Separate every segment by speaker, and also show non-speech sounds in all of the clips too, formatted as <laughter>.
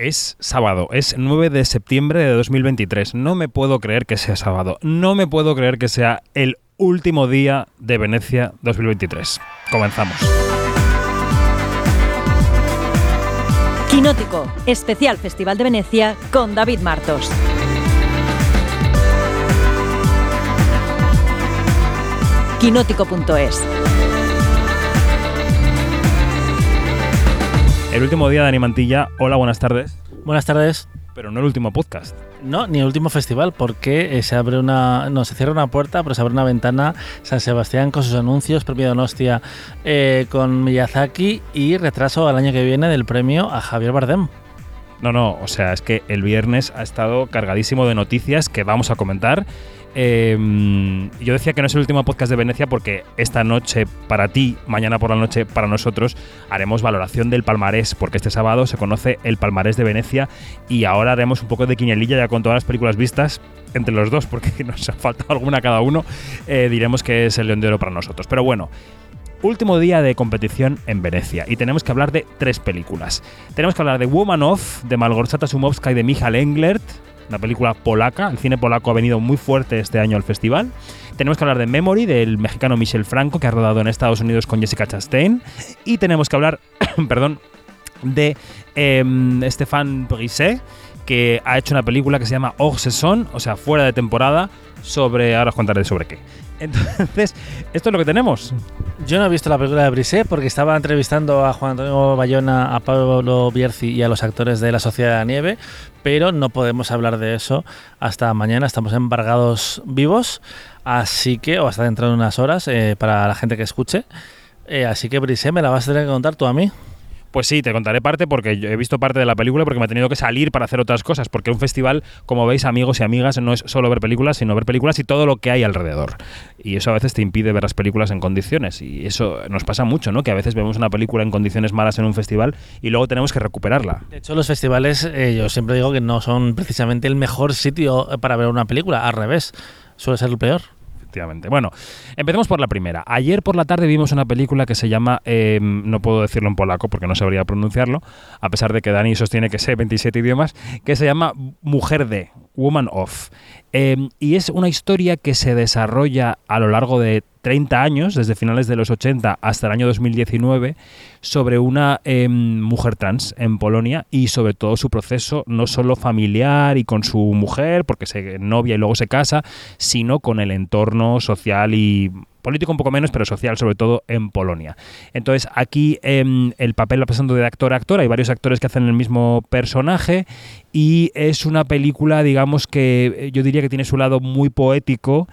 Speaker 1: Es sábado, es 9 de septiembre de 2023. No me puedo creer que sea sábado. No me puedo creer que sea el último día de Venecia 2023. Comenzamos.
Speaker 2: Quinótico, especial Festival de Venecia con David Martos. Quinótico.es
Speaker 1: El último día de Animantilla. Hola, buenas tardes.
Speaker 3: Buenas tardes.
Speaker 1: Pero no el último podcast.
Speaker 3: No, ni el último festival, porque eh, se abre una. No, se cierra una puerta, pero se abre una ventana. San Sebastián con sus anuncios, premio Donostia eh, con Miyazaki y retraso al año que viene del premio a Javier Bardem.
Speaker 1: No, no, o sea, es que el viernes ha estado cargadísimo de noticias que vamos a comentar. Eh, yo decía que no es el último podcast de Venecia porque esta noche para ti, mañana por la noche para nosotros, haremos valoración del palmarés, porque este sábado se conoce el palmarés de Venecia y ahora haremos un poco de quiñelilla ya con todas las películas vistas entre los dos, porque <laughs> nos ha faltado alguna cada uno, eh, diremos que es el León de Oro para nosotros. Pero bueno, último día de competición en Venecia y tenemos que hablar de tres películas. Tenemos que hablar de Woman of, de Malgorzata Sumowska y de Michal Englert, una película polaca. El cine polaco ha venido muy fuerte este año al festival. Tenemos que hablar de Memory, del mexicano Michel Franco, que ha rodado en Estados Unidos con Jessica Chastain. Y tenemos que hablar, <coughs> perdón, de eh, Stéphane Brisset, que ha hecho una película que se llama Hors Saison, o sea, fuera de temporada, sobre. Ahora os contaré sobre qué. Entonces, esto es lo que tenemos.
Speaker 3: Yo no he visto la película de Brisset porque estaba entrevistando a Juan Antonio Bayona, a Pablo Bierzi y a los actores de La Sociedad de la Nieve, pero no podemos hablar de eso hasta mañana. Estamos embargados vivos, así que, o hasta dentro de unas horas, eh, para la gente que escuche. Eh, así que, Brisset, me la vas a tener que contar tú a mí.
Speaker 1: Pues sí, te contaré parte porque he visto parte de la película porque me he tenido que salir para hacer otras cosas. Porque un festival, como veis, amigos y amigas, no es solo ver películas, sino ver películas y todo lo que hay alrededor. Y eso a veces te impide ver las películas en condiciones. Y eso nos pasa mucho, ¿no? Que a veces vemos una película en condiciones malas en un festival y luego tenemos que recuperarla.
Speaker 3: De hecho, los festivales, eh, yo siempre digo que no son precisamente el mejor sitio para ver una película. Al revés, suele ser el peor.
Speaker 1: Efectivamente. Bueno, empecemos por la primera. Ayer por la tarde vimos una película que se llama, eh, no puedo decirlo en polaco porque no sabría pronunciarlo, a pesar de que Dani sostiene que sé 27 idiomas, que se llama Mujer de, Woman of. Eh, y es una historia que se desarrolla a lo largo de 30 años, desde finales de los 80 hasta el año 2019, sobre una eh, mujer trans en Polonia y sobre todo su proceso, no solo familiar y con su mujer, porque se novia y luego se casa, sino con el entorno social y político un poco menos, pero social sobre todo en Polonia. Entonces aquí eh, el papel va pasando de actor a actor, hay varios actores que hacen el mismo personaje y es una película, digamos que yo diría que tiene su lado muy poético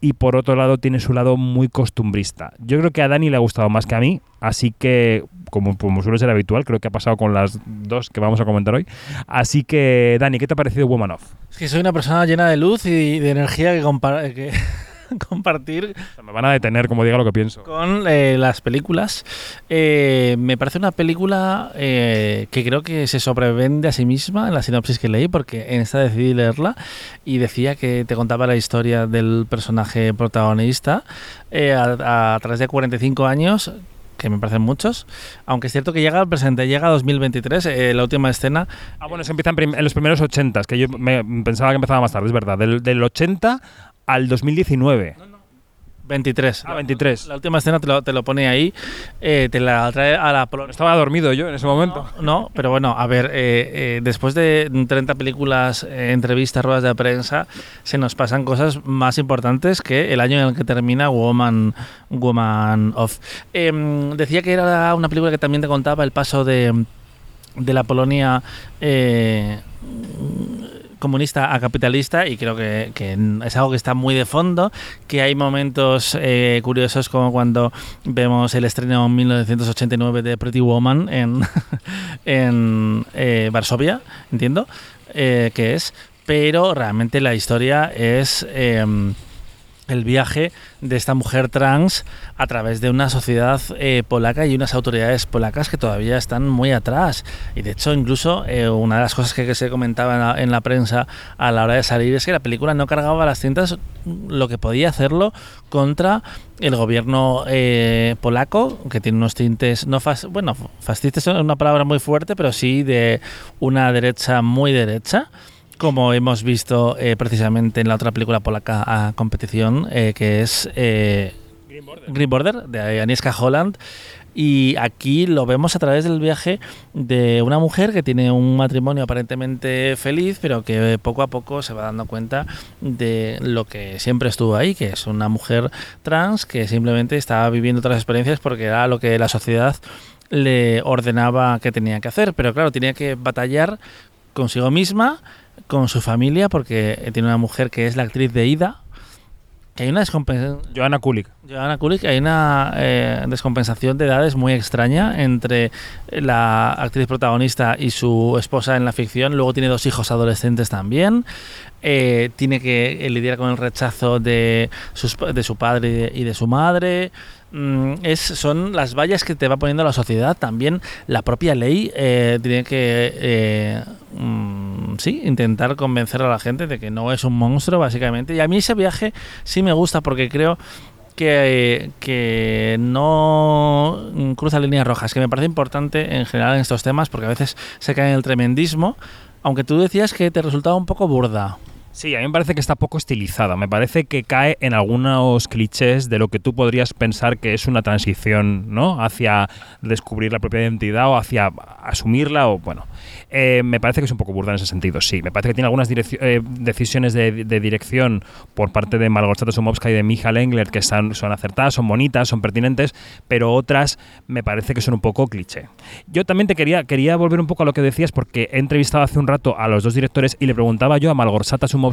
Speaker 1: y por otro lado tiene su lado muy costumbrista. Yo creo que a Dani le ha gustado más que a mí, así que como, como suele ser habitual, creo que ha pasado con las dos que vamos a comentar hoy. Así que Dani, ¿qué te ha parecido Woman of?
Speaker 3: Es que soy una persona llena de luz y de energía que, compara que <laughs> compartir.
Speaker 1: O sea, me van a detener como diga lo que pienso.
Speaker 3: Con eh, las películas. Eh, me parece una película eh, que creo que se sobrevende a sí misma en la sinopsis que leí, porque en esta decidí leerla y decía que te contaba la historia del personaje protagonista a, a través de 45 años que me parecen muchos, aunque es cierto que llega al presente, llega a 2023, eh, la última escena.
Speaker 1: Ah, bueno, se empieza en, en los primeros 80, que yo me, pensaba que empezaba más tarde, es verdad, del, del 80 al 2019.
Speaker 3: No, no. 23.
Speaker 1: Ah, 23.
Speaker 3: La, la última escena te lo, te lo pone ahí, eh, te la trae a la Polonia.
Speaker 1: Estaba dormido yo en ese momento.
Speaker 3: No, no pero bueno, a ver, eh, eh, después de 30 películas, entrevistas, ruedas de prensa, se nos pasan cosas más importantes que el año en el que termina Woman, Woman of. Em, decía que era una película que también te contaba el paso de, de la Polonia comunista a capitalista y creo que, es algo que está muy de fondo, que hay momentos eh, curiosos como cuando vemos el estreno en 1989 de Pretty Woman en, <laughs> en eh, Varsovia, entiendo, eh, que es, pero realmente la historia es... el viaje de esta mujer trans a través de una sociedad eh, polaca y unas autoridades polacas que todavía están muy atrás. Y de hecho, incluso eh, una de las cosas que, se comentaba en la, prensa a la hora de salir es que la película no cargaba las cintas lo que podía hacerlo contra el gobierno eh, polaco, que tiene unos tintes, no bueno, fascistas es una palabra muy fuerte, pero sí de una derecha muy derecha como hemos visto eh, precisamente en la otra película polaca a competición, eh, que es eh, Green, Border. de Agnieszka Holland. Y aquí lo vemos a través del viaje de una mujer que tiene un matrimonio aparentemente feliz, pero que poco a poco se va dando cuenta de lo que siempre estuvo ahí, que es una mujer trans que simplemente estaba viviendo otras experiencias porque era lo que la sociedad le ordenaba que tenía que hacer. Pero claro, tenía que batallar consigo misma con su familia porque tiene una mujer que es la actriz de Ida. Que hay una descompensación.
Speaker 1: Joanna Kulik.
Speaker 3: Kulik, hay una eh, descompensación de edades muy extraña entre la actriz protagonista y su esposa en la ficción. Luego tiene dos hijos adolescentes también. Eh, tiene que lidiar con el rechazo de, de su padre y de su madre. Mm, es, son las vallas que te va poniendo la sociedad. También la propia ley eh, tiene que eh, mm, sí, intentar convencer a la gente de que no es un monstruo, básicamente. Y a mí ese viaje sí me gusta porque creo que, que, no cruza líneas rojas, que me parece importante en general en estos temas, porque a veces se cae en el tremendismo, aunque tú decías que te resultaba un poco burda.
Speaker 1: Sí, a mí me parece que está poco estilizada. Me parece que cae en algunos clichés de lo que tú podrías pensar que es una transición, ¿no? Hacia descubrir la propia identidad o hacia asumirla o, bueno. Eh, me parece que es un poco burda en ese sentido, sí. Me parece que tiene algunas eh, decisiones de, dirección por parte de Malgorzata Somovska y de Michael Engler que son, son acertadas, son bonitas, son pertinentes, pero otras me parece que son un poco cliché. Yo también te quería, quería volver un poco a lo que decías porque he entrevistado hace un rato a los dos directores y le preguntaba yo a Malgorzata Somovska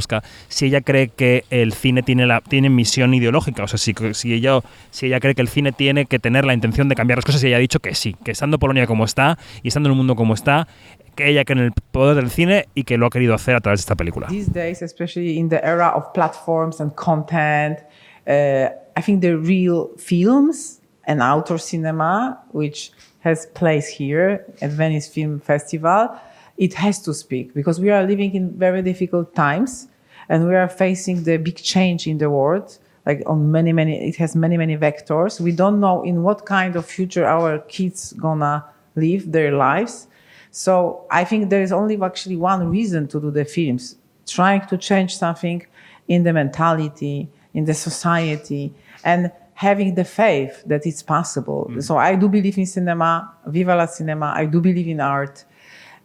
Speaker 1: si ella cree que el cine tiene, la, tiene misión ideológica, o sea, si, si, ella, si ella cree que el cine tiene que tener la intención de cambiar las cosas, y ella ha dicho que sí, que estando Polonia como está y estando en el mundo como está, que ella cree en el poder del cine y que lo ha querido hacer a través de esta película.
Speaker 4: These days, especially in the era of platforms and content, uh, I think the real films and outdoor cinema, which has place here at Venice Film Festival, it has to speak because we are living in very difficult times and we are facing the big change in the world like on many many it has many many vectors. We don't know in what kind of future our kids gonna live their lives. So i think there is only actually one reason to do the films trying to change something in the mentality in the society and having the faith that it's possible. Mm. so i do believe in cinema viva la cinema i do believe in art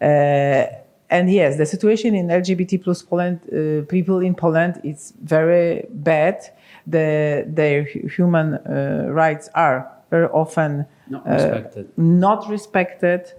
Speaker 4: and yes, the situation in LGBT plus Poland uh, people in Poland is very bad. The, their human uh, rights are very often
Speaker 5: not respected.
Speaker 4: Not respected.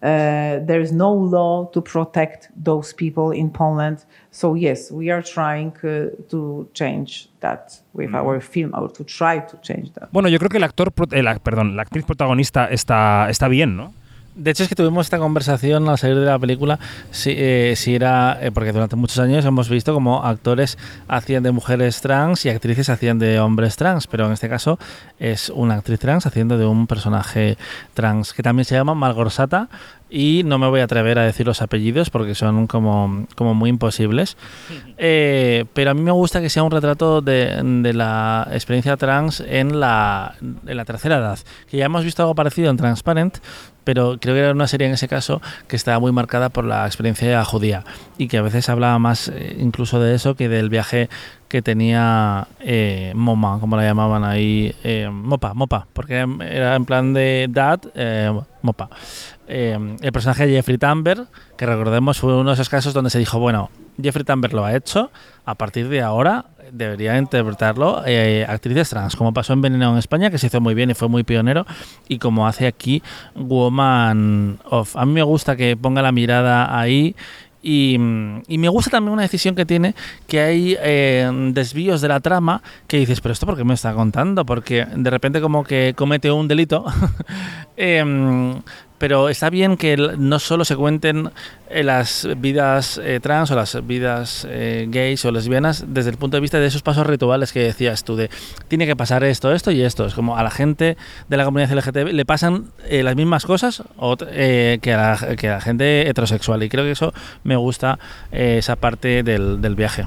Speaker 4: Uh, there is no law to protect those people in Poland. So yes, we are trying uh, to change that with mm. our film, or to try to change that.
Speaker 1: Bueno, yo creo que el actor, el, perdón, la actriz protagonista está, está bien, ¿no?
Speaker 3: De hecho, es que tuvimos esta conversación al salir de la película, si, eh, si era, eh, porque durante muchos años hemos visto como actores hacían de mujeres trans y actrices hacían de hombres trans, pero en este caso es una actriz trans haciendo de un personaje trans, que también se llama Malgorsata, y no me voy a atrever a decir los apellidos porque son como, como muy imposibles. <laughs> Eh, pero a mí me gusta que sea un retrato de, de, la experiencia trans en la, en la tercera edad. Que ya hemos visto algo parecido en Transparent, pero creo que era una serie en ese caso que estaba muy marcada por la experiencia judía y que a veces hablaba más eh, incluso de eso que del viaje que tenía eh, Moma, como la llamaban ahí, eh, Mopa, Mopa, porque era en plan de dad, Mopa. el personaje de Jeffrey Tambor, que recordemos fue uno de esos casos donde se dijo, bueno, Jeffrey Tambor lo ha hecho, a partir de ahora debería interpretarlo eh, actrices trans, como pasó en Veneno en España, que se hizo muy bien y fue muy pionero, y como hace aquí Woman of. A mí me gusta que ponga la mirada ahí. Y, me gusta también una decisión que tiene, que hay eh, desvíos de la trama que dices, pero esto por qué me está contando? Porque de repente como que comete un delito, <laughs> em, pero está bien que no solo se cuenten eh, las vidas eh, trans o las vidas eh, gays o lesbianas desde el punto de vista de esos pasos rituales que decías tú, de tiene que pasar esto, esto y esto. Es como a la gente de la comunidad LGTB le pasan eh, las mismas cosas que, a la, que a gente heterosexual. Y creo que eso me gusta, esa parte del, del viaje.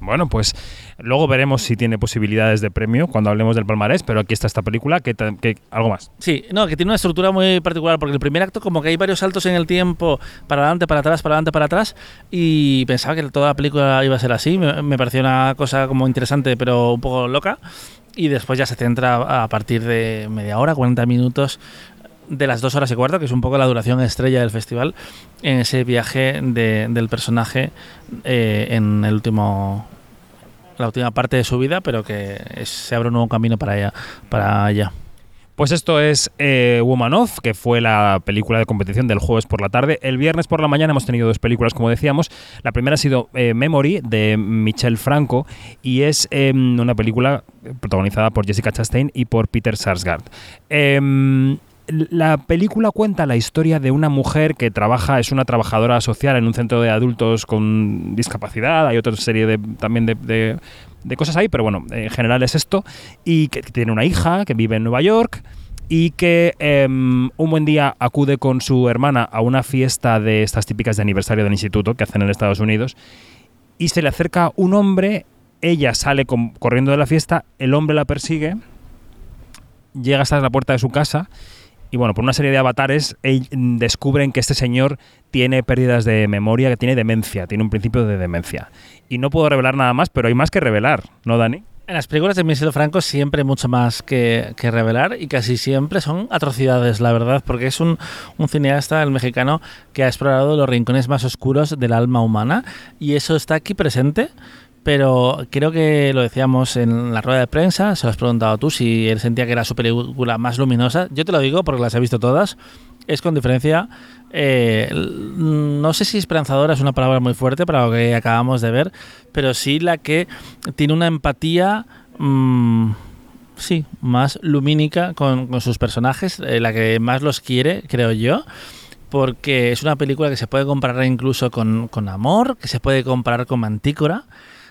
Speaker 1: Bueno, pues luego veremos si tiene posibilidades de premio cuando hablemos del palmarés, pero aquí está esta película, que, que algo más.
Speaker 3: Sí, no, que tiene una estructura muy particular, porque el primer acto como que hay varios saltos en el tiempo, para adelante, para atrás, para adelante, para atrás, y pensaba que toda la película iba a ser así, me, pareció una cosa como interesante, pero un poco loca, y después ya se centra a partir de media hora, 40 minutos, de las dos horas y cuarto, que es un poco la duración estrella del festival, en ese viaje de- del personaje eh, en el último la última parte de su vida, pero que se abre un nuevo camino para ella, para ella.
Speaker 1: Pues esto es eh, Woman Off, que fue la película de competición del jueves por la tarde. El viernes por la mañana hemos tenido dos películas, como decíamos. La primera ha sido eh, Memory, de Michel Franco, y es eh, una película protagonizada por Jessica Chastain y por Peter Sarsgaard. La película cuenta la historia de una mujer que trabaja, es una trabajadora social en un centro de adultos con discapacidad. Hay otra serie de, también de, de- de cosas ahí, pero bueno, en general es esto. Y que, tiene una hija que vive en Nueva York y que em, un buen día acude con su hermana a una fiesta de estas típicas de aniversario del instituto que hacen en Estados Unidos y se le acerca un hombre, ella sale corriendo de la fiesta, el hombre la persigue, llega hasta la puerta de su casa y bueno, por una serie de avatares ell- descubren que este señor tiene pérdidas de memoria, que tiene demencia, tiene un principio de demencia. Y no puedo revelar nada más, pero hay más que revelar, ¿no, Dani?
Speaker 3: En las películas de Michel Franco siempre hay mucho más que, que revelar y casi siempre son atrocidades, la verdad, porque es un, un cineasta, el mexicano, que ha explorado los rincones más oscuros del alma humana y eso está aquí presente. Pero creo que lo decíamos en la rueda de prensa, se lo has preguntado tú si él sentía que era su película más luminosa. Yo te lo digo porque las he visto todas. Es con diferencia, eh, no sé si esperanzadora es una palabra muy fuerte para lo que acabamos de ver, pero sí la que tiene una empatía, mm, sí, más lumínica con, con sus personajes, eh, la que más los quiere, creo yo. Porque es una película que se puede comparar incluso con, con Amor, que se puede comparar con Mantícora,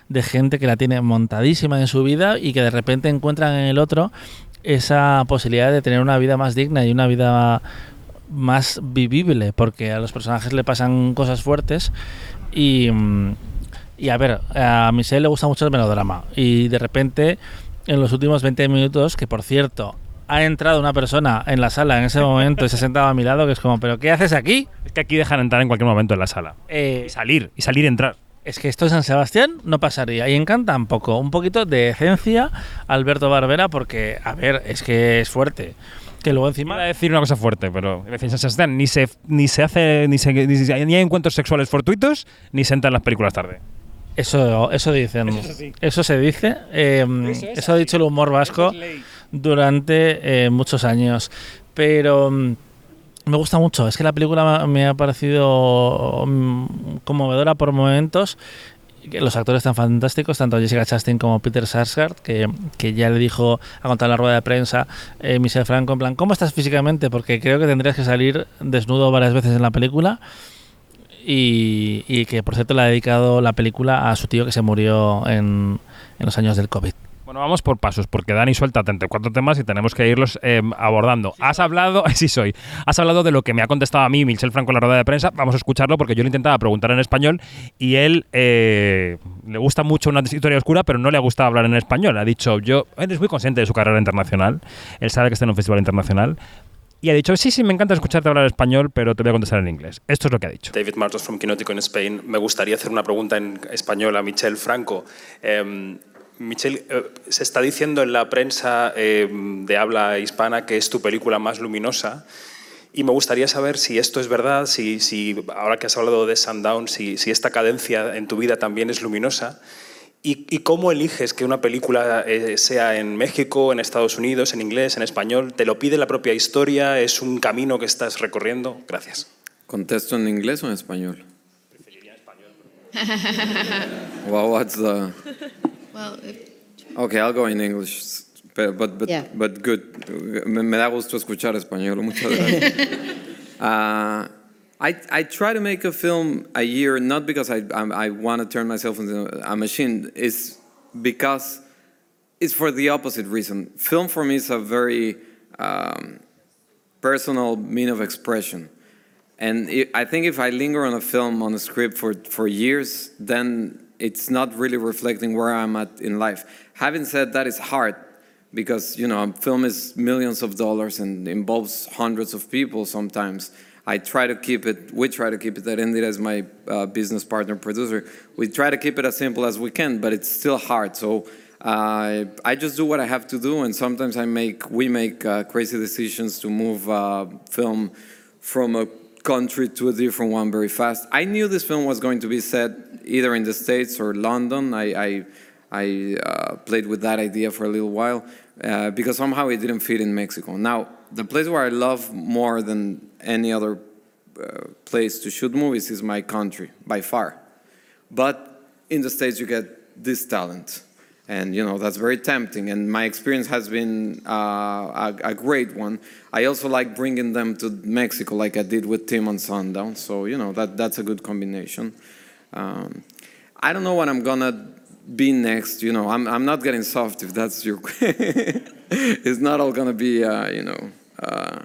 Speaker 3: de gente que la tiene montadísima en su vida y que de repente encuentran en el otro esa posibilidad de tener una vida más digna y una vida más vivible, porque a los personajes le pasan cosas fuertes y, mm, y a ver, a Michelle le gusta mucho el melodrama y de repente en los últimos 20 minutos, que por cierto ha entrado una persona en la sala en ese momento y se ha sentado a mi lado, que es como, ¿pero qué haces aquí?
Speaker 1: Es que aquí dejan entrar en cualquier momento en la sala.
Speaker 3: Eh,
Speaker 1: Y salir, y salir y entrar.
Speaker 3: Es que esto en San Sebastián no pasaría. Y en Cannes tampoco. Un poquito de decencia, Alberto Barbera, porque, a ver, es que es fuerte. Que luego
Speaker 1: Iba a
Speaker 3: encima.
Speaker 1: decir una cosa fuerte, pero en San Sebastián ni se, ni se hace, ni, se, ni, se- ni hay encuentros sexuales fortuitos, ni se entran las películas tarde.
Speaker 3: Eso, eso dicen. Eso, se dice. eh, eso, ha dicho el humor vasco durante eh, muchos años. Pero mm, me gusta mucho. Es que la película me ha parecido mm, conmovedora por momentos. Los actores están fantásticos, tanto Jessica Chastain como Peter Sarsgaard, que, que ya le dijo, a contar la rueda de prensa, eh, Michel Franco, en plan, ¿cómo estás físicamente? Porque creo que tendrías que salir desnudo varias veces en la película. Y, y que, por cierto, le ha dedicado la película a su tío que se murió en, en los años del COVID.
Speaker 1: Bueno, vamos por pasos, porque Dani suelta 34 temas y tenemos que irlos eh, abordando. Has hablado, <laughs> sí soy, has hablado de lo que me ha contestado a mí Michel Franco en la rueda de prensa. Vamos a escucharlo porque yo le intentaba preguntar en español y él eh, le gusta mucho una historia oscura, pero no le ha gustado hablar en español. Ha dicho, yo, él es muy consciente de su carrera internacional, él sabe que está en un festival internacional. Y ha dicho, sí, sí, me encanta escucharte hablar español, pero te voy a contestar en inglés. Esto es lo que ha dicho.
Speaker 5: David Martos from Quinótico en Spain. Me gustaría hacer una pregunta en español a Michel Franco. Eh, Michel, eh, se está diciendo en la prensa eh, de habla hispana que es tu película más luminosa. Y me gustaría saber si esto es verdad, si, si ahora que has hablado de Sundown, si, si esta cadencia en tu vida también es luminosa. ¿Y, y cómo eliges que una película eh, sea en México, en Estados Unidos, en inglés, en español? ¿Te lo pide la propia historia? ¿Es un camino que estás recorriendo? Gracias.
Speaker 6: ¿Contesto en inglés o en español? Preferiría español. well, what's the...
Speaker 7: Well, if,
Speaker 6: Okay, I'll go in English, but, but, but,
Speaker 7: Yeah.
Speaker 6: but good. Me, me da gusto escuchar español, muchas gracias. <laughs> Uh, I, I try to make a film a year not because I, I, I want to turn myself into a machine. It's because it's for the opposite reason. Film for me is a very um, personal mean of expression. And i I think if I linger on a film, on a script for, for years, then it's not really reflecting where I'm at in life. Having said that, it's hard because, you know, a film is millions of dollars and involves hundreds of people sometimes. I try to keep it, we try to keep it, that ended as my uh, business partner producer. We try to keep it as simple as we can, but it's still hard. So uh, I just do what I have to do, and sometimes I make, we make uh, crazy decisions to move uh, film from a country to a different one very fast. I knew this film was going to be set either in the States or London. I, I, I uh, played with that idea for a little while uh, because somehow it didn't fit in Mexico. Now, the place where I love more than any other uh, place to shoot movies is my country, by far. But in the States, you get this talent. And, you know, that's very tempting. And my experience has been uh, a, a great one. I also like bringing them to Mexico, like I did with Tim on Sundown. So, you know, that, that's a good combination. Um, I don't know what I'm gonna be next. You know, I'm, I'm not getting soft if that's your. <laughs> it's not all gonna be, uh, you know. Uh,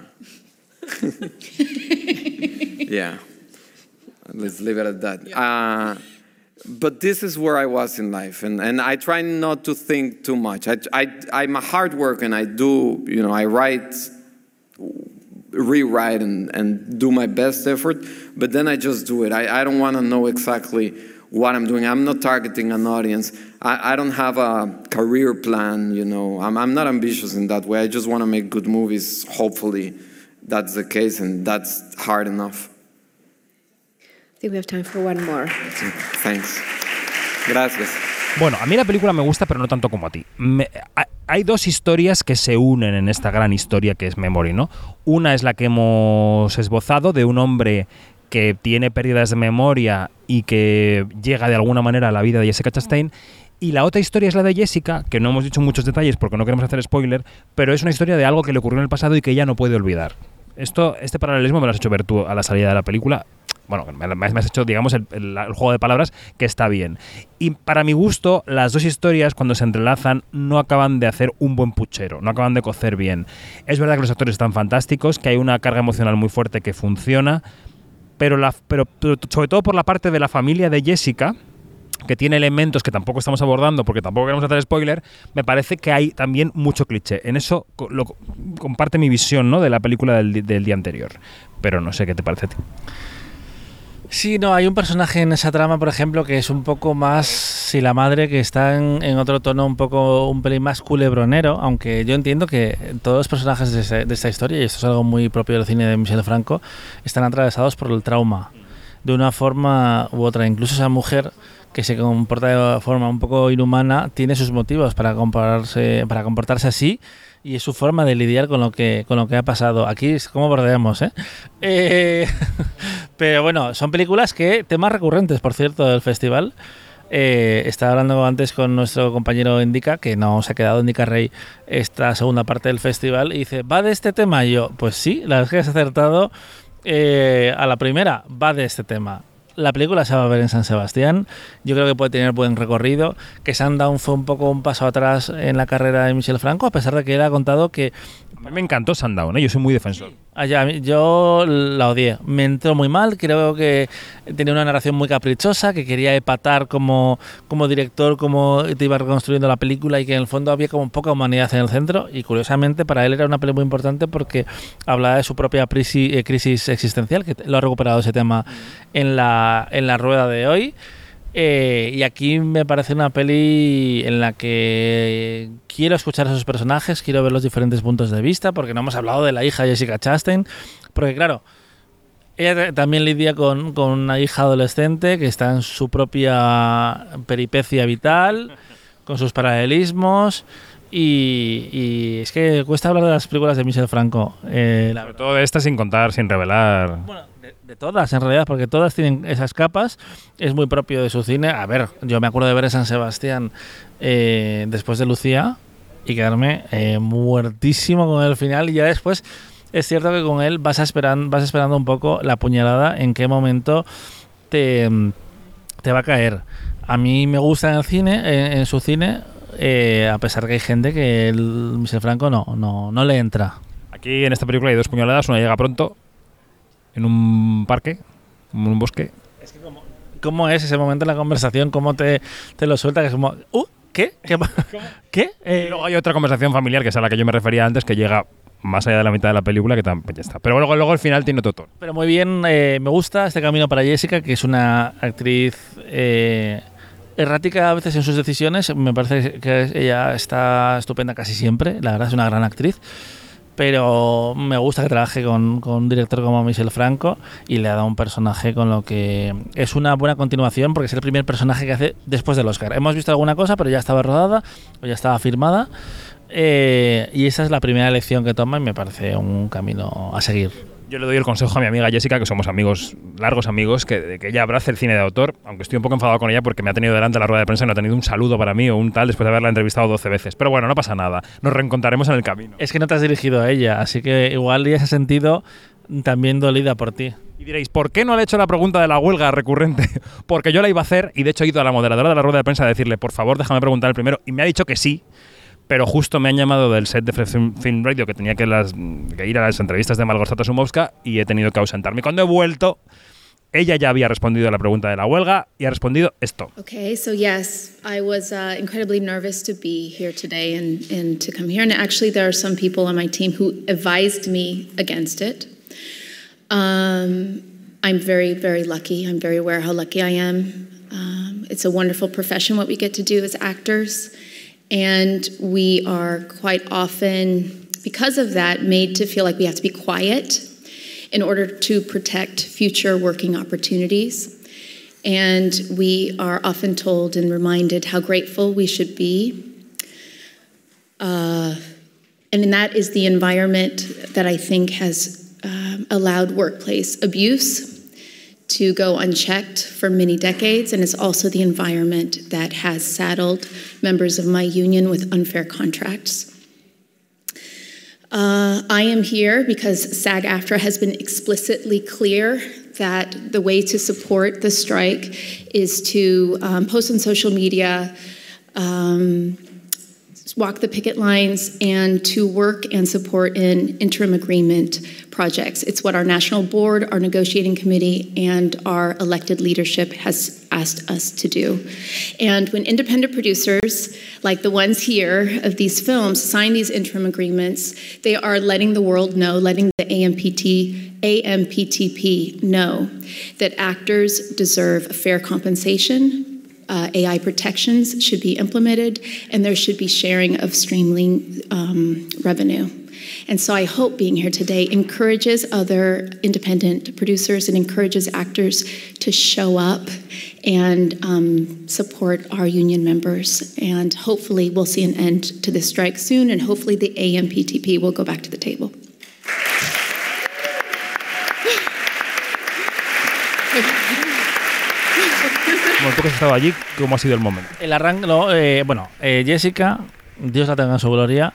Speaker 6: <laughs> yeah. Let's leave it at that. Uh, but this is where I was in life, and, and I try not to think too much. I, I, I'm a hard worker, and I do, you know, I write, rewrite, and, and do my best effort, but then I just do it. I, I don't want to know exactly what I'm doing. I'm not targeting an audience. I, I don't have a career plan, you know. I'm, I'm not ambitious in that way. I just want to make good movies. Hopefully, that's the case, and that's hard enough.
Speaker 7: Think we have time for one more.
Speaker 6: Thanks. Gracias.
Speaker 1: Bueno, a mí la película me gusta, pero no tanto como a ti. Me- hay dos historias que se unen en esta gran historia que es Memory, ¿no? Una es la que hemos esbozado de un hombre que tiene pérdidas de memoria y que llega de alguna manera a la vida de Jessica Chastain. Y la otra historia es la de Jessica, que no hemos dicho muchos detalles porque no queremos hacer spoiler, pero es una historia de algo que le ocurrió en el pasado y que ella no puede olvidar. Esto, este paralelismo me lo has hecho ver tú a la salida de la película. Bueno, me, me has hecho, digamos, el, juego de palabras que está bien. Y para mi gusto, las dos historias, cuando se entrelazan, no acaban de hacer un buen puchero, no acaban de cocer bien. Es verdad que los actores están fantásticos, que hay una carga emocional muy fuerte que funciona, pero, la, pero, sobre todo por la parte de la familia de Jessica, que tiene elementos que tampoco estamos abordando porque tampoco queremos hacer spoiler, me parece que hay también mucho cliché. En eso lo, comparte mi visión ¿no? de la película del día anterior. Pero no sé qué te parece a ti.
Speaker 3: Sí, no, hay un personaje en esa trama, por ejemplo, que es un poco más, si la madre, que está en, otro tono un poco, un pelín más culebronero, aunque yo entiendo que todos los personajes de, esta historia, y esto es algo muy propio del cine de Michel Franco, están atravesados por el trauma, de una forma u otra. Incluso esa mujer que se comporta de forma un poco inhumana tiene sus motivos para comportarse así y es su forma de lidiar con lo que, con lo que ha pasado. Aquí es como bordeamos, ¿eh? <laughs> Eh, <laughs> pero bueno, son películas que, temas recurrentes, por cierto, del festival. Eh, estaba hablando antes con nuestro compañero Indica, que no se ha quedado Indica Rey esta segunda parte del festival, y dice, ¿va de este tema? Y yo, pues sí, la es que has acertado eh, a la primera, va de este tema. La película se va a ver en San Sebastián. Yo creo que puede tener buen recorrido. Que Sundown fue un poco un paso atrás en la carrera de Michel Franco, a pesar de que él ha contado que
Speaker 1: A mí me encantó Sundown, ¿eh? yo soy muy defensor.
Speaker 3: Allá, a mí- yo la odié. Me entró muy mal. Creo que tenía una narración muy caprichosa, que quería epatar como, como director, como te iba reconstruyendo la película y que en el fondo había como poca humanidad en el centro. Y curiosamente para él era una película muy importante porque hablaba de su propia prisi- eh, crisis existencial, que lo ha recuperado ese tema en la, en la rueda de hoy. Eh, y aquí me parece una peli en la que quiero escuchar a esos personajes, quiero ver los diferentes puntos de vista, porque no hemos hablado de la hija Jessica Chastain, porque claro, ella ta- también lidia con, con una hija adolescente que está en su propia peripecia vital, <laughs> con sus paralelismos, y, y es que cuesta hablar de las películas de Michel Franco. eh, la
Speaker 1: Sobre todo de esta sin contar, sin revelar.
Speaker 3: bueno, de, todas en realidad, porque todas tienen esas capas. Es muy propio de su cine. A ver, yo me acuerdo de ver en San Sebastián eh, después de Lucía y quedarme eh, muertísimo con el final. Y ya después es cierto que con él vas esperando, vas esperando un poco la puñalada en qué momento te, te va a caer. A mí me gusta en el cine, en, en su cine, eh, a pesar que hay gente que el Michel Franco no, no, no le entra.
Speaker 1: Aquí en esta película hay dos puñaladas, una llega pronto, en un parque, en un bosque.
Speaker 3: ¿Cómo es ese momento en la conversación? ¿Cómo te, te lo suelta? Que es como, uh, ¿qué? ¿Qué? <laughs> ¿Qué? Eh,
Speaker 1: Y luego hay otra conversación familiar, que es a la que yo me refería antes, que llega más allá de la mitad de la película, que también ya está. Pero luego, luego al final tiene otro tono.
Speaker 3: Pero muy bien, eh, me gusta este camino para Jessica, que es una actriz eh, errática a veces en sus decisiones. Me parece que ella está estupenda casi siempre, la verdad es una gran actriz. Pero me gusta que trabaje con, con un director como Michel Franco y le ha dado un personaje con lo que es una buena continuación porque es el primer personaje que hace después del Oscar. Hemos visto alguna cosa, pero ya estaba rodada o ya estaba firmada. Eh, y esa es la primera elección que toma y me parece un camino a seguir.
Speaker 1: Yo le doy el consejo a mi amiga Jessica, que somos amigos, largos amigos, que, que ella abrace el cine de autor, aunque estoy un poco enfadado con ella porque me ha tenido delante la rueda de prensa y no ha tenido un saludo para mí o un tal después de haberla entrevistado 12 veces. Pero bueno, no pasa nada. Nos reencontraremos en el camino.
Speaker 3: Es que no te has dirigido a ella, así que igual ella se ha sentido también dolida por ti.
Speaker 1: Y diréis, ¿por qué no le he hecho la pregunta de la huelga recurrente? <laughs> Porque yo la iba a hacer y de hecho he ido a la moderadora de la rueda de prensa a decirle, por favor, déjame preguntar el primero. Y me ha dicho que sí, pero justo me han llamado del set de Film, Radio que tenía que, las, que ir a las entrevistas de Malgorzata Sumovska y he tenido que ausentarme. Cuando he vuelto, ella ya había respondido a la pregunta de la huelga y ha respondido esto.
Speaker 7: Okay, so yes, I was uh, incredibly nervous to be here today and, and to come here. And actually, there are some people on my team who advised me against it. Um, I'm very, very lucky. I'm very aware how lucky I am. Um, it's a wonderful profession, what we get to do as actors. And we are quite often, because of that, made to feel like we have to be quiet in order to protect future working opportunities. And we are often told and reminded how grateful we should be. Uh, and that is the environment that I think has um, allowed workplace abuse to go unchecked for many decades, and it's also the environment that has saddled members of my union with unfair contracts. Uh, I am here because SAG AFTRA has been explicitly clear that the way to support the strike is to um, post on social media, um, walk the picket lines, and to work and support in interim agreement projects. It's what our national board, our negotiating committee, and our elected leadership has asked us to do. And when independent producers, like the ones here of these films, sign these interim agreements, they are letting the world know, letting the AMPT, AMPTP know that actors deserve fair compensation, uh, AI protections should be implemented, and there should be sharing of streaming um, revenue. And so I hope being here today encourages other independent producers and encourages actors to show up and um, support our union members. And hopefully, we'll see an end to this strike soon, and hopefully, the AMPTP will go back to the table.
Speaker 1: Como tú que has estado allí, ¿cómo ha sido el momento?
Speaker 3: El arranque, no, eh, bueno, eh, Jessica, Dios la tenga en su gloria.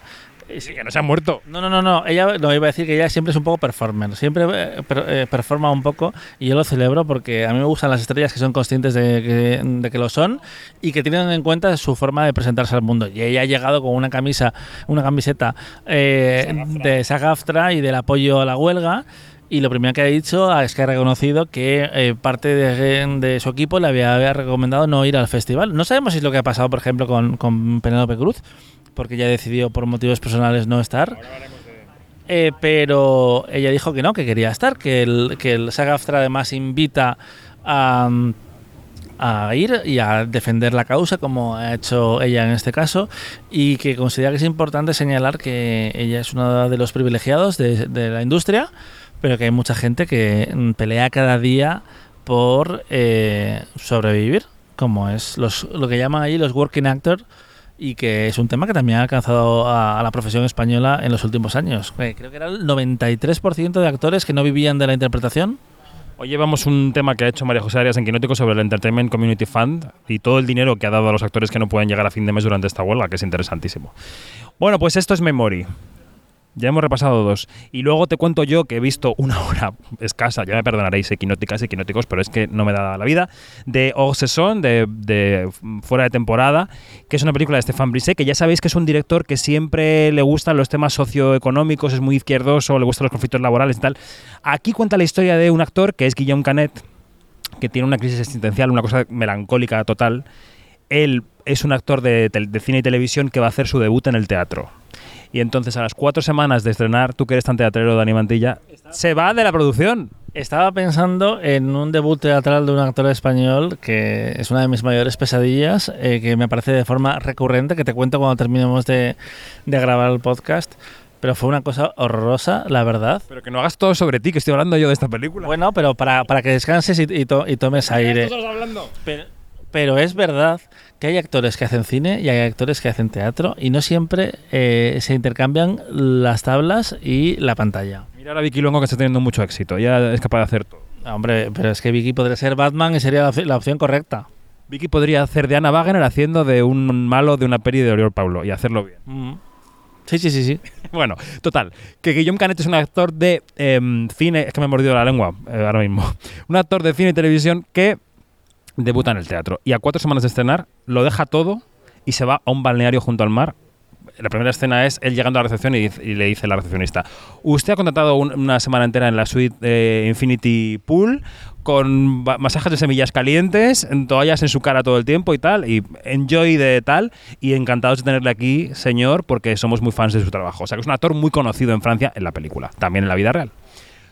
Speaker 1: Sí, que no se ha muerto.
Speaker 3: No, no, no, no. Ella no iba a decir que ella siempre es un poco performer, siempre eh, per- eh, performa un poco y yo lo celebro porque a mí me gustan las estrellas que son conscientes de que, de que lo son y que tienen en cuenta su forma de presentarse al mundo. Y ella ha llegado con una camisa, una camiseta eh, de Sagaftra y del apoyo a la huelga. Y lo primero que ha dicho es que ha reconocido que eh, parte de, de su equipo le había, había recomendado no ir al festival. No sabemos si es lo que ha pasado, por ejemplo, con, con Penélope Cruz, porque ella decidió por motivos personales no estar. Eh, pero ella dijo que no, que quería estar, que el, que el SAG-AFTRA además invita a, a ir y a defender la causa, como ha hecho ella en este caso, y que considera que es importante señalar que ella es uno de los privilegiados de, de la industria, pero que hay mucha gente que mm, pelea cada día por eh, sobrevivir, como es los, lo que llaman allí los working actors, y que es un tema que también ha alcanzado a, la profesión española en los últimos años. Eh, Creo que era el 93% de actores que no vivían de la interpretación.
Speaker 1: Hoy llevamos un tema que ha hecho María José Arias en Quinótico sobre el Entertainment Community Fund y todo el dinero que ha dado a los actores que no pueden llegar a fin de mes durante esta huelga, que es interesantísimo. Bueno, pues esto es Memory. Ya hemos repasado dos. Y luego te cuento yo que he visto una <laughs> hora escasa, ya me perdonaréis, equinóticas y equinóticos, pero es que no me da la vida, de Hors de, de Fuera de Temporada, que es una película de Stefan Brisset, que ya sabéis que es un director que siempre le gustan los temas socioeconómicos, es muy izquierdoso, le gustan los conflictos laborales y tal. Aquí cuenta la historia de un actor que es Guillaume Canet, que tiene una crisis existencial, una cosa melancólica total. Él es un actor de cine y televisión que va a hacer su debut en el teatro y entonces a las cuatro semanas de estrenar, tú que eres tan teatrero, Dani Mantilla, se va de la producción.
Speaker 3: Estaba pensando en un debut teatral de un actor español que es una de mis mayores pesadillas, eh, que me aparece de forma recurrente, que te cuento cuando terminemos de, de grabar el podcast. Pero fue una cosa horrorosa, la verdad.
Speaker 1: Pero que no hagas todo sobre ti, que estoy hablando yo de esta película.
Speaker 3: Bueno, pero para, para que descanses y, y, to, y tomes aire.
Speaker 1: hablando?
Speaker 3: Pero, pero es verdad que hay actores que hacen cine y hay actores que hacen teatro y no siempre eh, se intercambian las tablas y la pantalla.
Speaker 1: Mira a Vicky Longo que está teniendo mucho éxito, ya es capaz de hacer todo.
Speaker 3: Ah, hombre, pero es que Vicky podría ser Batman y sería la, la opción correcta.
Speaker 1: Vicky podría hacer de Anna Wagner haciendo de un malo de una peli de Oriol Paulo y hacerlo bien.
Speaker 3: Mm. Sí, sí, sí, sí. <laughs>
Speaker 1: bueno, total. Que Guillaume Canet es un actor de eh, cine. Es que me he mordido la lengua eh, ahora mismo. <laughs> Un actor de cine y televisión que debuta en el teatro. Y a cuatro semanas de estrenar, lo deja todo y se va a un balneario junto al mar. La primera escena es él llegando a la recepción y, le dice la recepcionista, usted ha contratado un- una semana entera en la suite de Infinity Pool con masajes de semillas calientes, en toallas en su cara todo el tiempo y tal, y enjoy de tal, y encantados de tenerle aquí, señor, porque somos muy fans de su trabajo. O sea que es un actor muy conocido en Francia en la película, también en la vida real.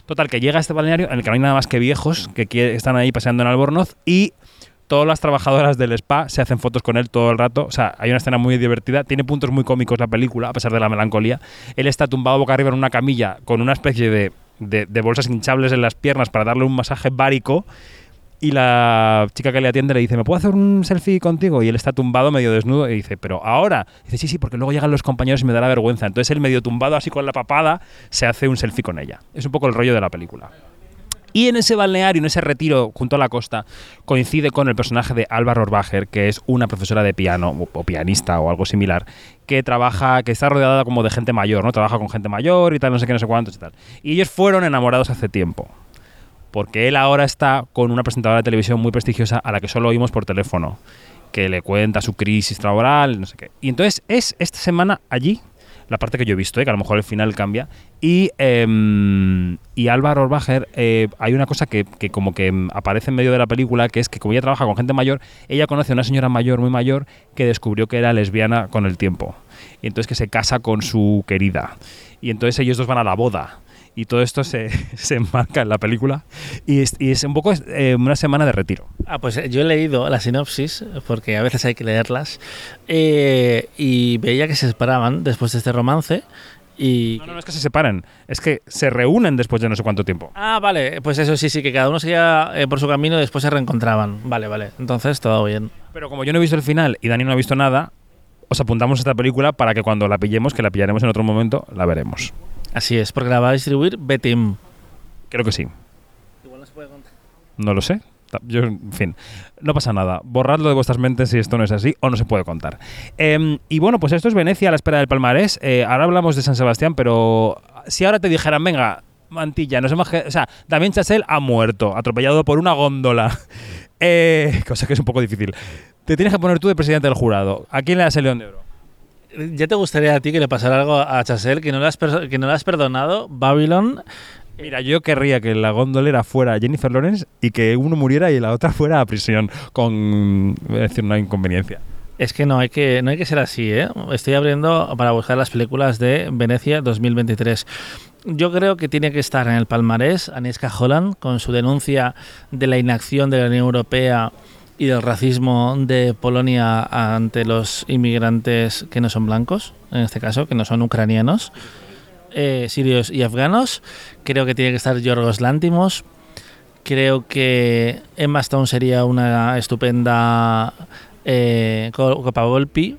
Speaker 1: Total, que llega a este balneario en el que no hay nada más que viejos que están ahí paseando en Albornoz y todas las trabajadoras del spa se hacen fotos con él todo el rato. O sea, hay una escena muy divertida. Tiene puntos muy cómicos la película, a pesar de la melancolía. Él está tumbado boca arriba en una camilla con una especie de, de- de bolsas hinchables en las piernas para darle un masaje bárico. Y la chica que le atiende le dice, ¿me puedo hacer un selfie contigo? Y él está tumbado medio desnudo y dice, ¿pero ahora? Dice, sí, sí, porque luego llegan los compañeros y me da la vergüenza. Entonces él medio tumbado así con la papada se hace un selfie con ella. Es un poco el rollo de la película. Y en ese balneario, en ese retiro junto a la costa, coincide con el personaje de Alba Rohrbacher, que es una profesora de piano o, o pianista o algo similar, que trabaja, que está rodeada como de gente mayor, ¿no? Trabaja con gente mayor y tal, no sé qué, no sé cuántos y tal. Y ellos fueron enamorados hace tiempo. Porque él ahora está con una presentadora de televisión muy prestigiosa a la que solo oímos por teléfono, que le cuenta su crisis laboral, no sé qué. Y entonces es esta semana allí, la parte que yo he visto, ¿eh? que a lo mejor el final cambia, y, em, y Álvaro Orbacher, eh, hay una cosa que, que como que em, aparece en medio de la película, que es que como ella trabaja con gente mayor, ella conoce a una señora mayor, muy mayor, que descubrió que era lesbiana con el tiempo. Y entonces que se casa con su querida. Y entonces ellos dos van a la boda. Y todo esto se, <laughs> se enmarca en la película. Y es, y es un poco eh, una semana de retiro.
Speaker 3: Ah, pues eh, yo he leído la sinopsis, porque a veces hay que leerlas, eh, y veía que se separaban después de este romance. Y...
Speaker 1: No, no, no es que se separen, es que se reúnen después de no sé cuánto tiempo.
Speaker 3: Ah, vale, pues eso sí, sí, que cada uno seguía eh, por su camino y después se reencontraban. Vale, vale, entonces todo bien.
Speaker 1: Pero como yo no he visto el final y Dani no ha visto nada, os apuntamos a esta película para que cuando la pillemos, que la pillaremos en otro momento, la veremos.
Speaker 3: Así es, porque la va a distribuir Betim.
Speaker 1: Creo que sí.
Speaker 3: Igual no se puede contar.
Speaker 1: No lo sé. Yo, en fin, no pasa nada. Borradlo de vuestras mentes si esto no es así o no se puede contar. Em, y bueno, pues esto es Venecia a la espera del palmarés. Eh, ahora hablamos de San Sebastián, pero si ahora te dijeran, venga, Mantilla, nos hemos... O sea, Damien Chazelle ha muerto, atropellado por una góndola. <laughs> Eh, cosa que es un poco difícil. Te tienes que poner tú de presidente del jurado. ¿A quién le das el León de Oro?
Speaker 3: ¿Ya te gustaría a ti que le pasara algo a Chasel, que no le has, que no le has perdonado? Babylon.
Speaker 1: Mira, yo querría que la gondolera fuera Jennifer Lawrence y que uno muriera y la otra fuera a prisión con, voy a decir, una inconveniencia.
Speaker 3: Es que no hay que, no hay que ser así, ¿eh? Estoy abriendo para buscar las películas de Venecia 2023. Yo creo que tiene que estar en el palmarés Aniska Holland con su denuncia de la inacción de la Unión Europea y del racismo de Polonia ante los inmigrantes que no son blancos, en este caso, que no son ucranianos, eh, sirios y afganos. Creo que tiene que estar Yorgos Lántimos. Creo que Emma Stone sería una estupenda eh, Co- Copa Volpi.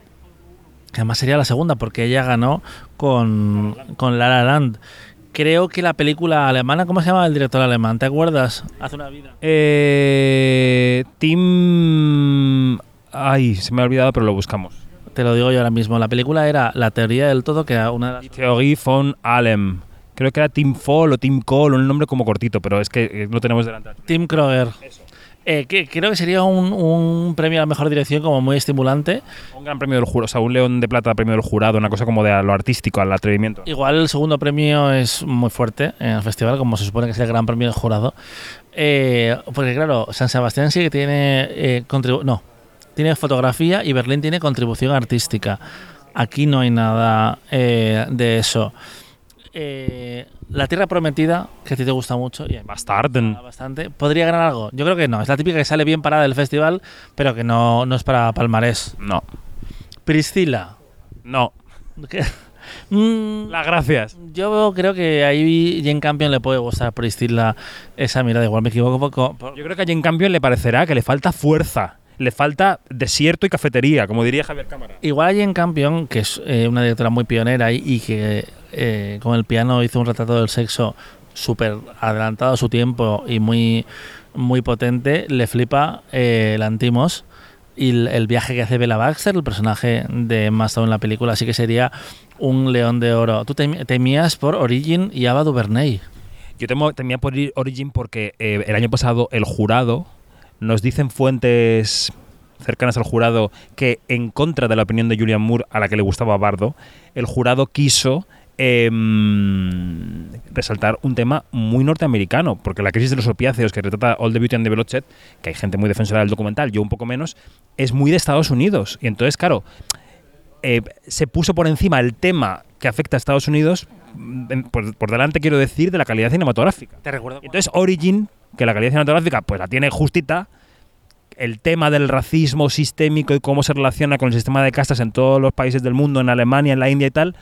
Speaker 3: Además sería la segunda porque ella ganó con, con La La Land. Creo que la película alemana, ¿cómo se llama el director alemán? ¿Te acuerdas? Hace una vida.
Speaker 1: Eh, Tim... Ay, se me ha olvidado, pero lo buscamos.
Speaker 3: Te lo digo yo ahora mismo. La película era La teoría del todo, que era una de las...
Speaker 1: Theorie von allem. Creo que era Tim Fall o Tim Cole, un nombre como cortito, pero es que eh, no tenemos delante.
Speaker 3: Tim Kroger. Eh, que, creo que sería un, un premio a la mejor dirección como muy estimulante.
Speaker 1: Un gran premio del jurado, o sea, un león de plata premio del jurado, una cosa como de a lo artístico, al atrevimiento.
Speaker 3: Igual el segundo premio es muy fuerte en el festival, como se supone que es el gran premio del jurado. Eh, porque claro, San Sebastián sí que tiene eh, no, tiene fotografía y Berlín tiene contribución artística. Aquí no hay nada eh, de eso. Eh, la Tierra Prometida, que a ti te gusta mucho, y
Speaker 1: Bastarden.
Speaker 3: bastante, ¿podría ganar algo? Yo creo que no. Es la típica que sale bien parada del festival, pero que no, no es para palmarés.
Speaker 1: No.
Speaker 3: Priscila.
Speaker 1: No.
Speaker 3: ¿Qué? <laughs> Mm,
Speaker 1: Las gracias.
Speaker 3: yo creo que ahí Jane Campion le puede gustar a Priscila esa mirada. Igual me equivoco poco. por-
Speaker 1: Yo creo que a Jane Campion le parecerá que le falta fuerza, le falta desierto y cafetería, como diría Javier Cámara.
Speaker 3: Igual a Jane Campion, que es eh, una directora muy pionera y, y que eh, con el piano hizo un retrato del sexo súper adelantado a su tiempo y muy, muy potente, le flipa eh, el Antimos y el, viaje que hace Bella Baxter, el personaje de Stone en la película, así que sería un león de oro. Tú tem- temías por Origin y Ava DuVernay.
Speaker 1: Yo temía por Origin porque eh, el año pasado el jurado, nos dicen fuentes cercanas al jurado que en contra de la opinión de Julian Moore, a la que le gustaba Bardo, el jurado quiso em, resaltar un tema muy norteamericano, porque la crisis de los opiáceos que retrata All the Beauty and the Bloodshed, que hay gente muy defensora del documental, yo un poco menos, es muy de Estados Unidos. Y entonces, claro, eh, se puso por encima el tema que afecta a Estados Unidos, mm, por, por delante quiero decir, de la calidad cinematográfica.
Speaker 3: Te recuerdo.
Speaker 1: Entonces Origin, que la calidad cinematográfica pues la tiene justita, el tema del racismo sistémico y cómo se relaciona con el sistema de castas en todos los países del mundo, en Alemania, en la India y tal,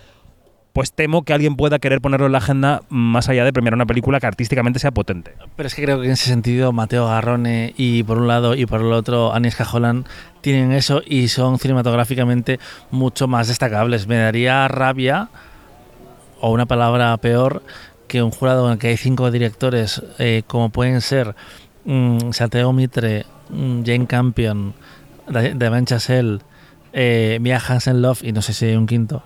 Speaker 1: pues temo que alguien pueda querer ponerlo en la agenda más allá de premiar una película que artísticamente sea potente.
Speaker 3: Pero es que creo que en ese sentido Mateo Garrone y por un lado y por el otro Agnieszka Holland tienen eso y son cinematográficamente mucho más destacables. Me daría rabia, o una palabra peor, que un jurado en el que hay cinco directores eh, como pueden ser mm, Santiago Mitre, mm, Jane Campion, Da- Damien Chazelle, eh, Mia Hansen Love y no sé si hay un quinto,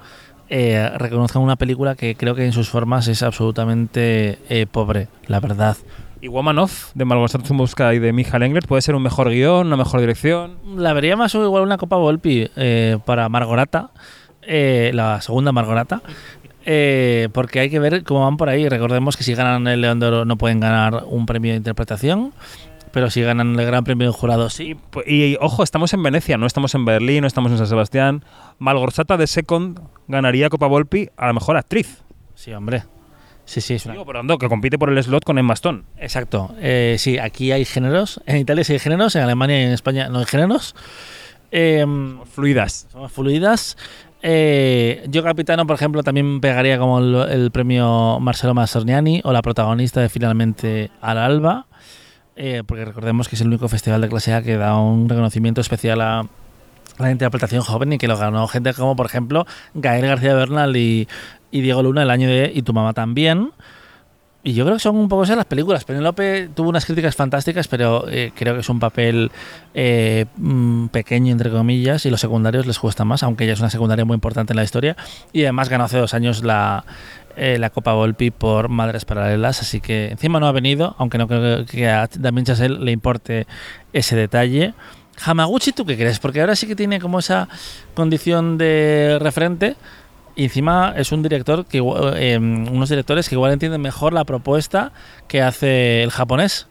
Speaker 3: eh, reconozcan una película que creo que en sus formas es absolutamente eh, pobre, la verdad.
Speaker 1: Y Woman Of, de Malgorzata Chumowska y de Michael Engler, puede ser un mejor guion, una mejor dirección.
Speaker 3: La vería más o igual una Copa Volpi eh, para Margorata, eh, la segunda Margorata, porque hay que ver cómo van por ahí. Recordemos que si ganan el León de Oro no pueden ganar un premio de interpretación, pero si ganan el Gran Premio de Jurado sí.
Speaker 1: Pu- Y, y, ojo, estamos en Venecia, no estamos en Berlín, no estamos en San Sebastián. Malgorzata de Second ganaría Copa Volpi a la mejor actriz.
Speaker 3: Sí, hombre. Sí, sí, es una...
Speaker 1: Digo, por tanto, que compite por el slot con Emma Stone.
Speaker 3: Exacto. Eh, sí, aquí hay géneros. En Italia sí hay géneros, en Alemania y en España no hay géneros. Em,
Speaker 1: Fluidas.
Speaker 3: somos fluidas. Eh, yo Capitano, por ejemplo, también pegaría como el, el premio Marcelo Mastroianni o la protagonista de Finalmente al Alba, eh, porque recordemos que es el único festival de clase A que da un reconocimiento especial a la interpretación joven y que lo ganó gente como, por ejemplo, Gael García Bernal y, Diego Luna el año de Y tu mamá también. Y yo creo que son un poco esas las películas. Penélope tuvo unas críticas fantásticas, pero eh, creo que es un papel eh, mm, pequeño, entre comillas, y los secundarios les cuesta más, aunque ella es una secundaria muy importante en la historia. Y además ganó hace dos años la, eh, la Copa Volpi por Madres Paralelas, así que encima no ha venido, aunque no creo que a Damien Chazelle le importe ese detalle. Hamaguchi, ¿tú qué crees? Porque ahora sí que tiene como esa condición de referente. Y encima es un director que eh, unos directores que igual entienden mejor la propuesta que hace el japonés.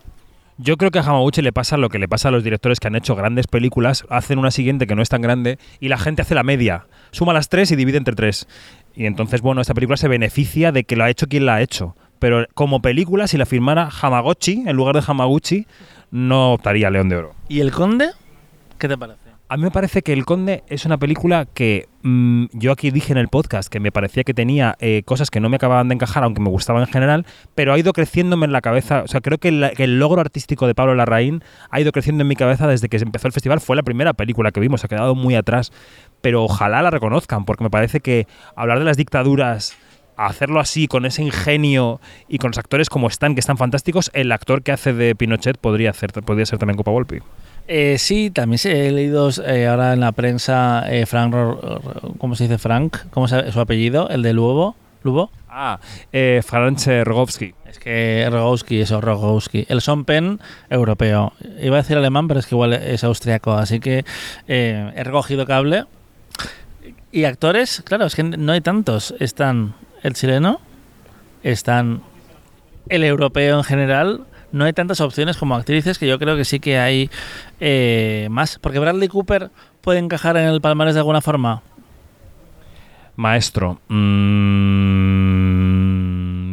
Speaker 1: Yo creo que a Hamaguchi le pasa lo que le pasa a los directores que han hecho grandes películas, hacen una siguiente que no es tan grande y la gente hace la media. Suma las tres y divide entre tres. Y entonces, bueno, esta película se beneficia de que lo ha hecho quien la ha hecho. Pero como película, si la firmara Hamaguchi en lugar de Hamaguchi, no optaría León de Oro.
Speaker 3: ¿Y el conde? ¿Qué te parece?
Speaker 1: A mí me parece que El Conde es una película que mm, yo aquí dije en el podcast que me parecía que tenía eh, cosas que no me acababan de encajar, aunque me gustaban en general, pero ha ido creciéndome en la cabeza. O sea, creo que, el logro artístico de Pablo Larraín ha ido creciendo en mi cabeza desde que empezó el festival. Fue la primera película que vimos, ha quedado muy atrás, pero ojalá la reconozcan, porque me parece que hablar de las dictaduras hacerlo así, con ese ingenio y con los actores como están, que están fantásticos, el actor que hace de Pinochet podría, hacer, podría ser también Copa Volpi.
Speaker 3: Eh, sí, también he leído eh, ahora en la prensa eh, Frank, ¿cómo se dice Frank? ¿Cómo se, su apellido? El de Lubo, Lubo.
Speaker 1: Ah, eh, Franz Rogowski.
Speaker 3: Es que Rogowski, eso, Rogowski. El Son Pen europeo. Iba a decir alemán, pero es que igual es austriaco, así que eh, he recogido cable. Y actores, claro, es que no hay tantos. Están el chileno, están el europeo en general. No hay tantas opciones como actrices que yo creo que sí que hay eh, más. Porque Bradley Cooper puede encajar en el palmarés de alguna forma.
Speaker 1: Maestro. mm,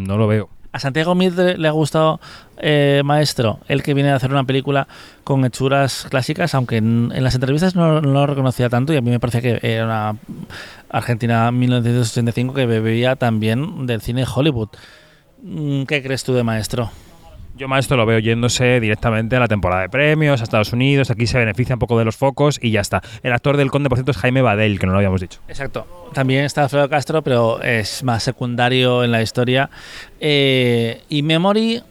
Speaker 1: no lo veo.
Speaker 3: A Santiago Mitre le ha gustado eh, Maestro, el que viene a hacer una película con hechuras clásicas, aunque en, en las entrevistas no, no lo reconocía tanto y a mí me parecía que era una Argentina 1985 que bebía también del cine Hollywood. Mm, ¿Qué crees tú de Maestro?
Speaker 1: Yo, maestro, lo veo yéndose directamente a la temporada de premios, a Estados Unidos. Aquí se beneficia un poco de los focos y ya está. El actor del Conde, por cierto, es Jaime Badel, que no lo habíamos dicho.
Speaker 3: Exacto. También está Alfredo Castro, pero es más secundario en la historia. Eh, y Memory,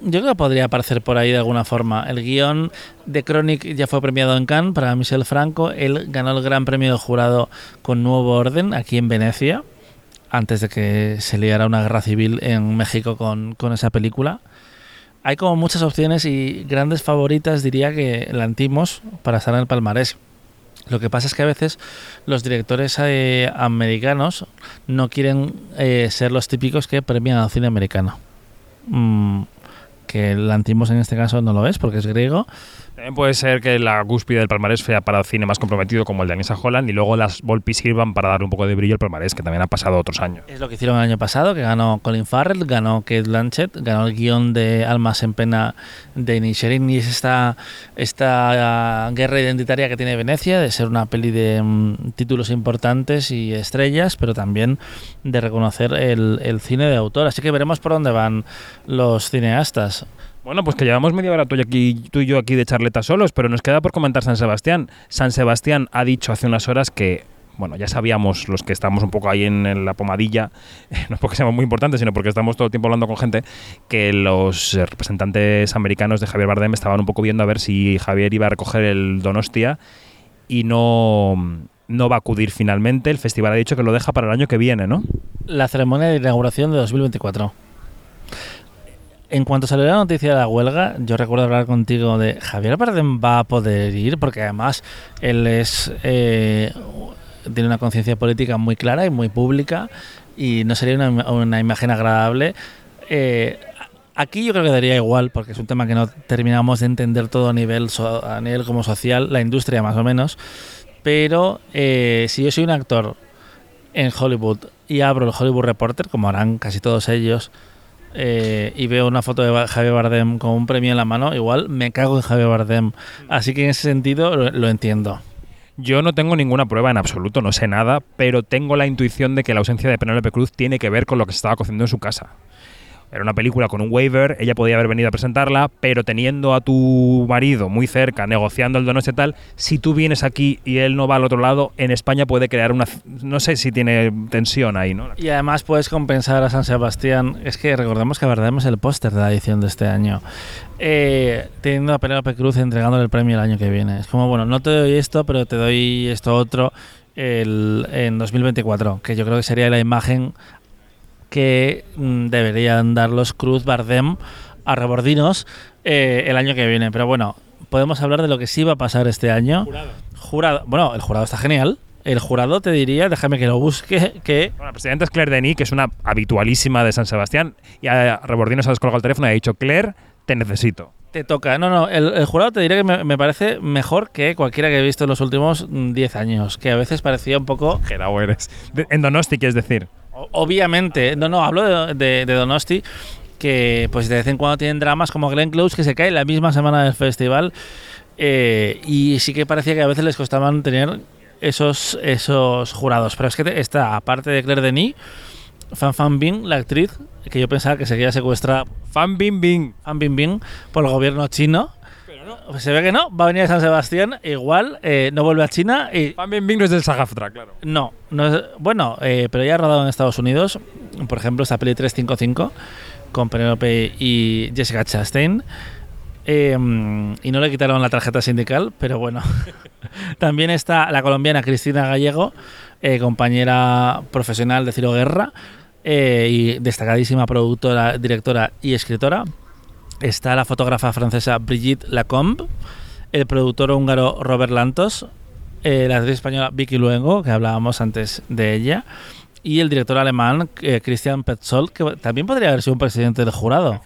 Speaker 3: yo creo que podría aparecer por ahí de alguna forma. El guion de Chronic ya fue premiado en Cannes para Michel Franco. Él ganó el Gran Premio de Jurado con Nuevo Orden aquí en Venecia, antes de que se liara una guerra civil en México con, con esa película. Hay como muchas opciones y grandes favoritas, diría que Lantimos para estar en el palmarés. Lo que pasa es que a veces los directores eh, americanos no quieren eh, ser los típicos que premian al cine americano. Mm, que Lantimos en este caso no lo es porque es griego.
Speaker 1: También puede ser que la cúspide del palmarés sea para el cine más comprometido como el de Anissa Holland y luego las Volpi sirvan para dar un poco de brillo al palmarés, que también ha pasado otros años.
Speaker 3: Es lo que hicieron el año pasado, que ganó Colin Farrell, ganó Kate Blanchett, ganó el guion de Almas en Pena de Inisherin y es esta, esta guerra identitaria que tiene Venecia, de ser una peli de um, títulos importantes y estrellas, pero también de reconocer el, el cine de autor. Así que veremos por dónde van los cineastas.
Speaker 1: Bueno, pues que llevamos media hora tú y, aquí, yo aquí de charleta solos, pero nos queda por comentar San Sebastián. San Sebastián ha dicho hace unas horas que, bueno, ya sabíamos los que estamos un poco ahí en, en la pomadilla, <laughs> no es porque seamos muy importantes, sino porque estamos todo el tiempo hablando con gente, que los representantes americanos de Javier Bardem estaban un poco viendo a ver si Javier iba a recoger el Donostia y no, no va a acudir finalmente. El festival ha dicho que lo deja para el año que viene, ¿no?
Speaker 3: La ceremonia de inauguración de 2024. En cuanto salió la noticia de la huelga, yo recuerdo hablar contigo de Javier Bardem va a poder ir, porque además él es eh, tiene una conciencia política muy clara y muy pública y no sería una, imagen agradable. Eh, aquí yo creo que daría igual, porque es un tema que no terminamos de entender todo a nivel, so, a nivel como social, la industria más o menos. Pero eh, si yo soy un actor en Hollywood y abro el Hollywood Reporter, como harán casi todos ellos, eh, y veo una foto de Javier Bardem con un premio en la mano, igual me cago en Javier Bardem. Así que en ese sentido lo, entiendo.
Speaker 1: Yo no tengo ninguna prueba en absoluto, no sé nada, pero tengo la intuición de que la ausencia de Penélope Cruz tiene que ver con lo que se estaba cociendo en su casa. Era una película con un waiver, ella podía haber venido a presentarla, pero teniendo a tu marido muy cerca, negociando el donos y tal, si tú vienes aquí y él no va al otro lado, en España puede crear una... No sé si tiene tensión ahí, ¿no?
Speaker 3: Y además puedes compensar a San Sebastián. Es que recordemos que verdad el póster de la edición de este año. Eh, teniendo a Penélope Cruz entregándole el premio el año que viene. Es como, bueno, no te doy esto, pero te doy esto otro el, en 2024, que yo creo que sería la imagen que mm, deberían dar los Cruz Bardem a Rebordinos eh, el año que viene. Pero bueno, podemos hablar de lo que sí va a pasar este año.
Speaker 1: Jurado.
Speaker 3: Jurado. Bueno, el jurado está genial. El jurado te diría, déjame que lo busque, que...
Speaker 1: Bueno, la presidenta es Claire Denis, que es una habitualísima de San Sebastián, y a Rebordinos ha descolgado el teléfono y ha dicho, Claire, te necesito.
Speaker 3: Te toca. No, no, el, el jurado te diría que me, me, parece mejor que cualquiera que he visto en los últimos 10 años, que a veces parecía un poco...
Speaker 1: Gerao eres. De, en Donosti, quieres decir.
Speaker 3: Obviamente, no, no, hablo de, de, de, Donosti, que pues de vez en cuando tienen dramas como Glenn Close, que se cae la misma semana del festival, eh, y sí que parecía que a veces les costaban tener esos, esos jurados. Pero es que está, aparte de Claire Denis, Fan Fan Bing, la actriz, que yo pensaba que seguía secuestrada.
Speaker 1: Fan Bing Bing.
Speaker 3: Fan Bing Bing, por el gobierno chino. No. Se ve que no, va a venir a San Sebastián, igual eh, no vuelve a China y...
Speaker 1: Fan Bing Bing no es del Sagaftra, claro.
Speaker 3: No, no es, bueno, eh, pero ya ha rodado en Estados Unidos, por ejemplo, esta peli 355 con Penelope y Jessica Chastain. Eh, y no le quitaron la tarjeta sindical, pero bueno. <laughs> También está la colombiana Cristina Gallego, eh, compañera profesional de Ciro Guerra eh, y destacadísima productora, directora y escritora. Está la fotógrafa francesa Brigitte Lacombe, el productor húngaro Robert Lantos, eh, la actriz española Vicky Luengo, que hablábamos antes de ella, y el director alemán eh, Christian Petzold, que también podría haber sido un presidente del jurado.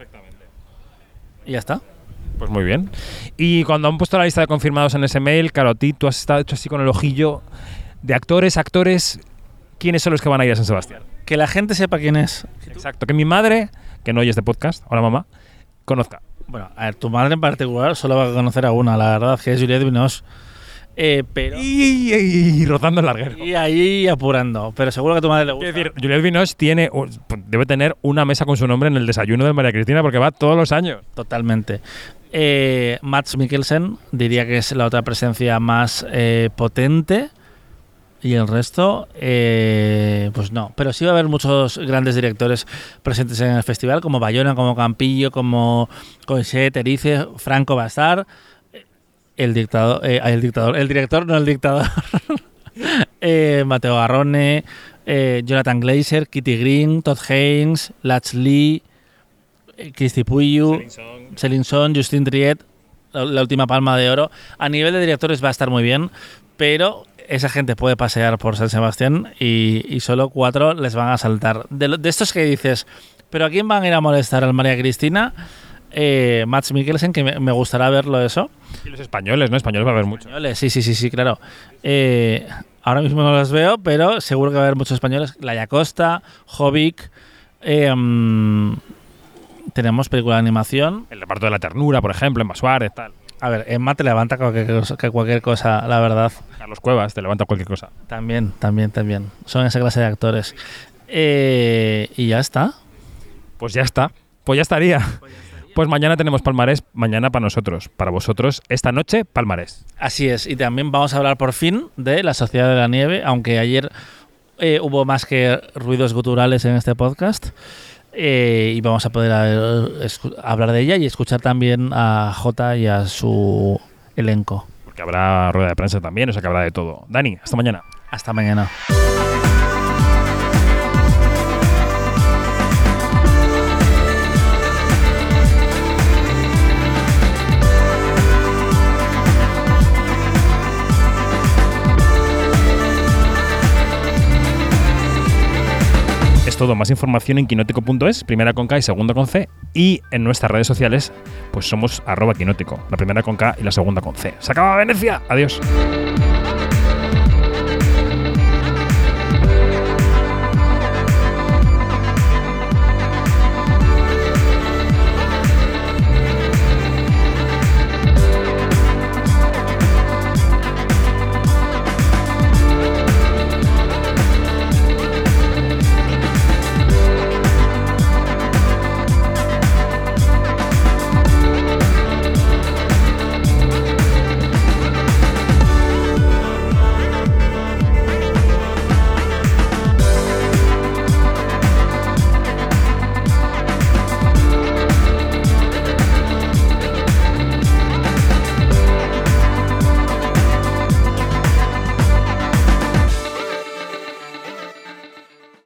Speaker 3: Y ya está.
Speaker 1: Pues muy bien. Y cuando han puesto la lista de confirmados en ese mail, claro, ti tú has estado hecho así con el ojillo de actores, actores, ¿quiénes son los que van a ir a San Sebastián?
Speaker 3: Que la gente sepa quién es.
Speaker 1: Exacto, que mi madre, que no oye este podcast, hola mamá, conozca.
Speaker 3: Bueno, a ver, tu madre en particular solo va a conocer a una, la verdad, que es Juliette Binoche. Eh, pero...
Speaker 1: Y, y- y rozando el larguero.
Speaker 3: Y ahí apurando. Pero seguro que a tu madre le gusta.
Speaker 1: Quiero decir, Juliette Binoche tiene, un- debe tener una mesa con su nombre en el desayuno de María Cristina porque va todos los años.
Speaker 3: Totalmente. Eh, Mads Mikkelsen diría que es la otra presencia más eh, potente. Y el resto, eh, pues no. Pero sí va a haber muchos grandes directores presentes en el festival, como Bayona, como Campillo, como Coixet, Erice, Franco estar. El dictador, eh, el dictador, el director, no el dictador. <laughs> Eh, Mateo Garrone, eh, Jonathan Glazer, Kitty Green, Todd Haynes, Lach Lee, eh, Christy Puyu, Celine Song, Justin Triet, la, la última palma de oro. A nivel de directores va a estar muy bien, pero esa gente puede pasear por San Sebastián y, y solo cuatro les van a saltar. De, de estos que dices, ¿pero a quién van a ir a molestar? ¿Al María Cristina? Eh, Max Mikkelsen, que me, me gustará verlo eso.
Speaker 1: Y los españoles, ¿no? Españoles va a haber mucho.
Speaker 3: Españoles, sí, sí, sí, sí, claro. Eh, ahora mismo no los veo, pero seguro que va a haber muchos españoles. Laia Costa, Jovic. eh, mm, tenemos película de animación.
Speaker 1: El reparto de la ternura, por ejemplo, en Suárez, tal.
Speaker 3: A ver, Emma te levanta cualquier cosa, que cualquier cosa, la verdad.
Speaker 1: Carlos Cuevas, te levanta cualquier cosa.
Speaker 3: También, también, también. Son esa clase de actores. Eh, y ya está.
Speaker 1: Pues ya está. Pues ya estaría. Pues mañana tenemos palmarés, mañana para nosotros. Para vosotros, esta noche, palmarés.
Speaker 3: Así es. Y también vamos a hablar por fin de La Sociedad de la Nieve, aunque ayer eh, hubo más que ruidos guturales en este podcast. Eh, y vamos a poder escu- hablar de ella y escuchar también a Jota y a su elenco.
Speaker 1: Porque habrá rueda de prensa también, o sea que habrá de todo. Dani, hasta mañana.
Speaker 3: Hasta mañana.
Speaker 1: Todo, más información en quinótico.es, primera con K y segunda con C. Y en nuestras redes sociales, pues somos arroba quinótico, la primera con K y la segunda con C. ¡Se acaba Venecia! Adiós.